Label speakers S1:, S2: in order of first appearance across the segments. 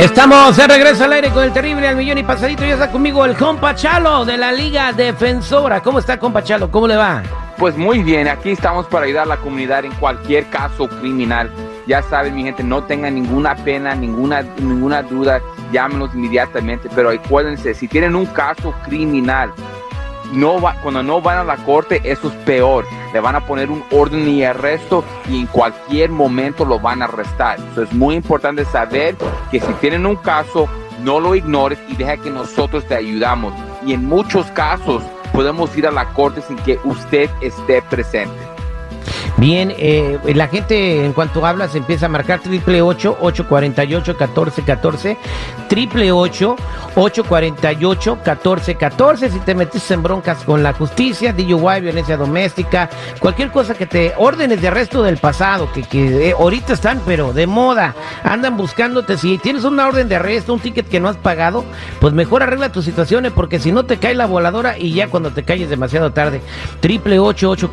S1: Estamos de regreso al aire con el terrible al millón y pasadito. Ya está conmigo el compa Chalo de la Liga Defensora. ¿Cómo está, compa Chalo? ¿Cómo le va?
S2: Pues muy bien, aquí estamos para ayudar a la comunidad en cualquier caso criminal. Ya saben, mi gente, no tengan ninguna pena, ninguna, ninguna duda, llámenos inmediatamente. Pero acuérdense, si tienen un caso criminal, no va, cuando no van a la corte, eso es peor. Le van a poner un orden y arresto y en cualquier momento lo van a arrestar. Eso es muy importante saber que si tienen un caso, no lo ignores y deja que nosotros te ayudamos. Y en muchos casos podemos ir a la corte sin que usted esté presente.
S1: Bien, eh, la gente en cuanto habla se empieza a marcar triple ocho ocho cuarenta y ocho catorce catorce triple ocho ocho cuarenta y ocho catorce catorce. Si te metiste en broncas con la justicia, DUI, violencia doméstica, cualquier cosa que te órdenes de arresto del pasado que, que eh, ahorita están pero de moda, andan buscándote. Si tienes una orden de arresto, un ticket que no has pagado, pues mejor arregla tus situaciones porque si no te cae la voladora y ya cuando te calles demasiado tarde, triple ocho ocho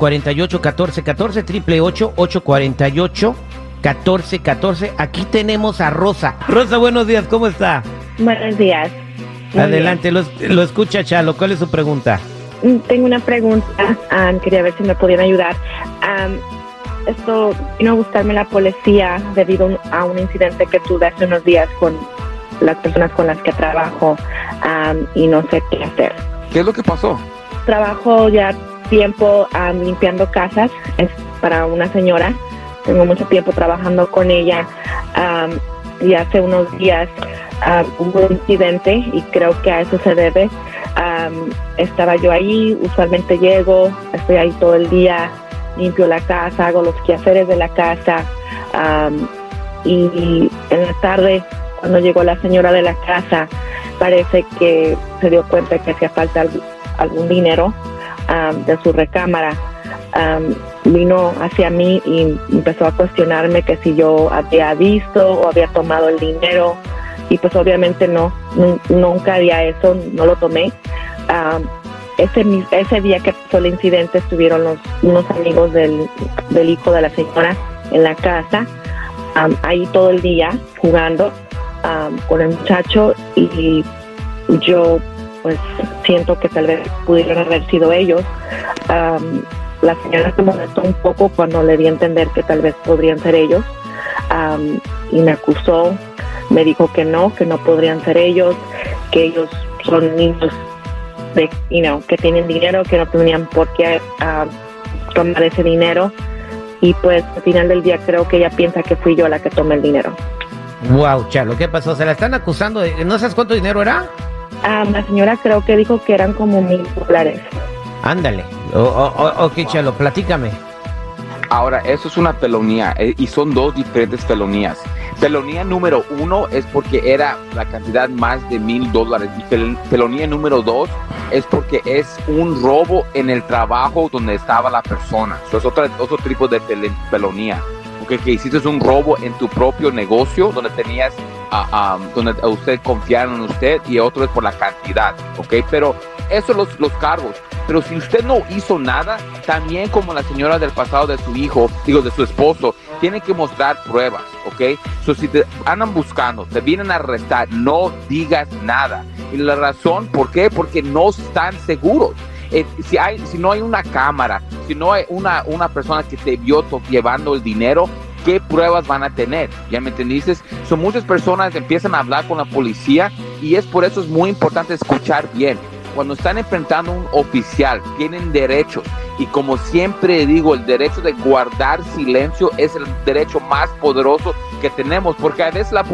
S1: cuarenta y ocho catorce catorce triple ocho ocho cuarenta y ocho catorce catorce. Aquí tenemos a Rosa. Rosa, buenos días, ¿cómo está?
S3: Buenos días. Muy
S1: Adelante, lo, lo escucha Chalo. ¿Cuál es su pregunta?
S3: Mm, Tengo una pregunta. ah, quería ver si me podían ayudar. Am, esto vino a buscarme la policía debido a un incidente que tuve hace unos días con las personas con las que trabajo am, y no sé qué hacer.
S2: ¿Qué es lo que pasó?
S3: Trabajo ya tiempo limpiando casas. Es para una señora. Tengo mucho tiempo trabajando con ella. y hace unos días hubo un incidente y creo que a eso se debe. Estaba yo ahí, usualmente llego, estoy ahí todo el día, limpio la casa, hago los quehaceres de la casa. y en la tarde, cuando llegó la señora de la casa, parece que se dio cuenta que hacía falta algún, dinero de su recámara. Vino hacia mí y empezó a cuestionarme que si yo había visto o había tomado el dinero y pues obviamente no, nun- nunca había eso, no lo tomé. Am, ese, ese día que pasó el incidente estuvieron los, unos amigos del, hijo de la señora en la casa, ahí todo el día jugando con el muchacho y yo pues siento que tal vez pudieron haber sido ellos. La señora se molestó un poco cuando le di a entender que tal vez podrían ser ellos am, y me acusó, me dijo que no, que no podrían ser ellos, que ellos son niños de, you know, que tienen dinero, que no tenían por qué am, tomar ese dinero y pues al final del día creo que ella piensa que fui yo la que tomé el dinero.
S1: Wow, Chalo, ¿qué pasó? Se la están acusando de... ¿No sabes cuánto dinero era?
S3: Am, la señora creo que dijo que eran como mil dólares.
S1: Ándale. O- o- o- ok, Chalo, platícame.
S2: Ahora, eso es una felonía eh, y son dos diferentes felonías. Felonía número uno es porque era la cantidad más de mil dólares y fel- felonía número dos es porque es un robo en el trabajo donde estaba la persona. Eso es otro, otro tipo de fel- felonía. Porque que hiciste un robo en tu propio negocio donde tenías, ah, ah, donde a usted confiaron en usted y otro es por la cantidad, ¿ok? Pero son los, los cargos. Pero si usted no hizo nada, también como la señora del pasado de su hijo, digo, de su esposo, tiene que mostrar pruebas, ¿ok? So, si te andan buscando, te vienen a arrestar, no digas nada. Y la razón, ¿por qué? Porque no están seguros. Eh, si, hay, si no hay una cámara, si no hay una, una persona que te vio llevando el dinero, ¿qué pruebas van a tener? ¿Ya me entendiste? Son muchas personas empiezan a hablar con la policía y es por eso es muy importante escuchar bien cuando están enfrentando a un oficial, tienen derechos. Y como siempre digo, el derecho de guardar silencio es el derecho más poderoso que tenemos, porque a veces la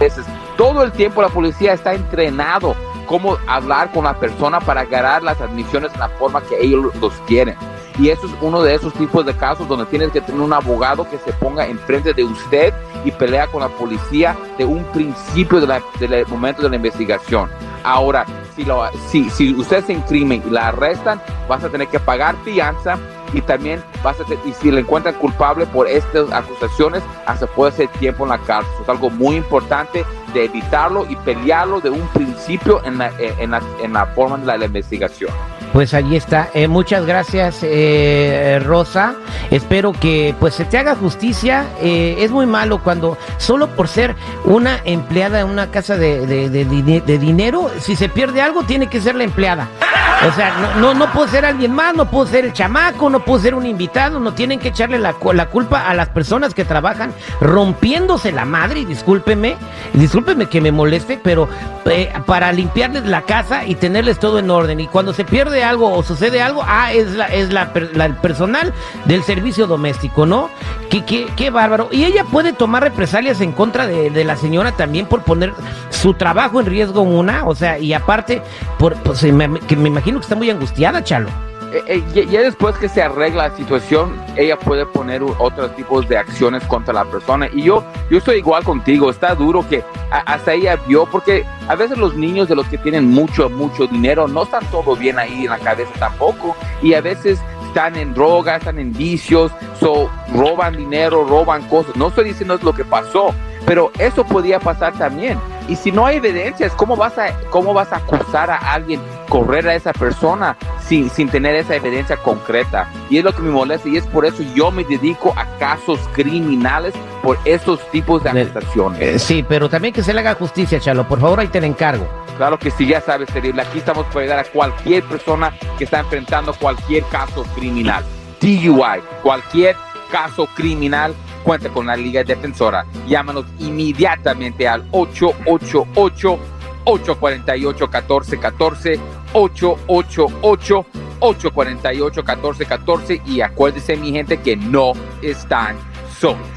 S2: veces, todo el tiempo la policía está entrenado cómo hablar con la persona para agarrar las admisiones en la forma que ellos los quieren. Y eso es uno de esos tipos de casos donde tienes que tener un abogado que se ponga enfrente de usted y pelea con la policía de un principio del momento de la investigación. Ahora, si, lo, si, si usted se incrimen y la arrestan, vas a tener que pagar fianza y también vas a te- y si le encuentran culpable por estas acusaciones, hasta puede ser tiempo en la cárcel. Es algo muy importante de evitarlo y pelearlo de un principio en la, forma de la investigación.
S1: Pues allí está. Eh, muchas gracias, eh, Rosa. Espero que pues se te haga justicia. Eh, es muy malo cuando solo por ser una empleada en una casa de, de, de dinero, si se pierde algo, tiene que ser la empleada. O sea, no, no, no puedo ser alguien más, no puedo ser el chamaco, no puedo ser un invitado, no tienen que echarle la, la culpa a las personas que trabajan rompiéndose la madre, y discúlpeme, discúlpeme que me moleste, pero eh, para limpiarles la casa y tenerles todo en orden. Y cuando se pierde algo o sucede algo, ah, es la, es la, el personal del servicio doméstico, ¿no? Qué, bárbaro. Y ella puede tomar represalias en contra de, de, la señora también por poner su trabajo en riesgo una, o sea, y aparte, por, pues, me, que me imagino que está muy angustiada, Chalo.
S2: Eh, eh, ya después que se arregla la situación, ella puede poner otros tipos de acciones contra la persona. Y yo, yo estoy igual contigo, está duro que hasta ella vio, porque a veces los niños de los que tienen mucho, mucho dinero no están todo bien ahí en la cabeza tampoco. Y a veces están en drogas, están en vicios, so, roban dinero, roban cosas. No estoy diciendo es lo que pasó, pero eso podía pasar también. Y si no hay evidencias, ¿cómo vas a, cómo vas a acusar a alguien, correr a esa persona sin, sin tener esa evidencia concreta? Y es lo que me molesta y es por eso yo me dedico a casos criminales por esos tipos de acusaciones.
S1: Eh, sí, pero también que se le haga justicia, Chalo. Por favor, ahí te encargo.
S2: Claro que sí, ya sabes, terrible. Aquí estamos para ayudar a cualquier persona que está enfrentando cualquier caso criminal. DUI, cualquier caso criminal cuenta con la Liga Defensora. Llámanos inmediatamente al 888 848 1414 888 848 1414 y acuérdese mi gente que no están solos.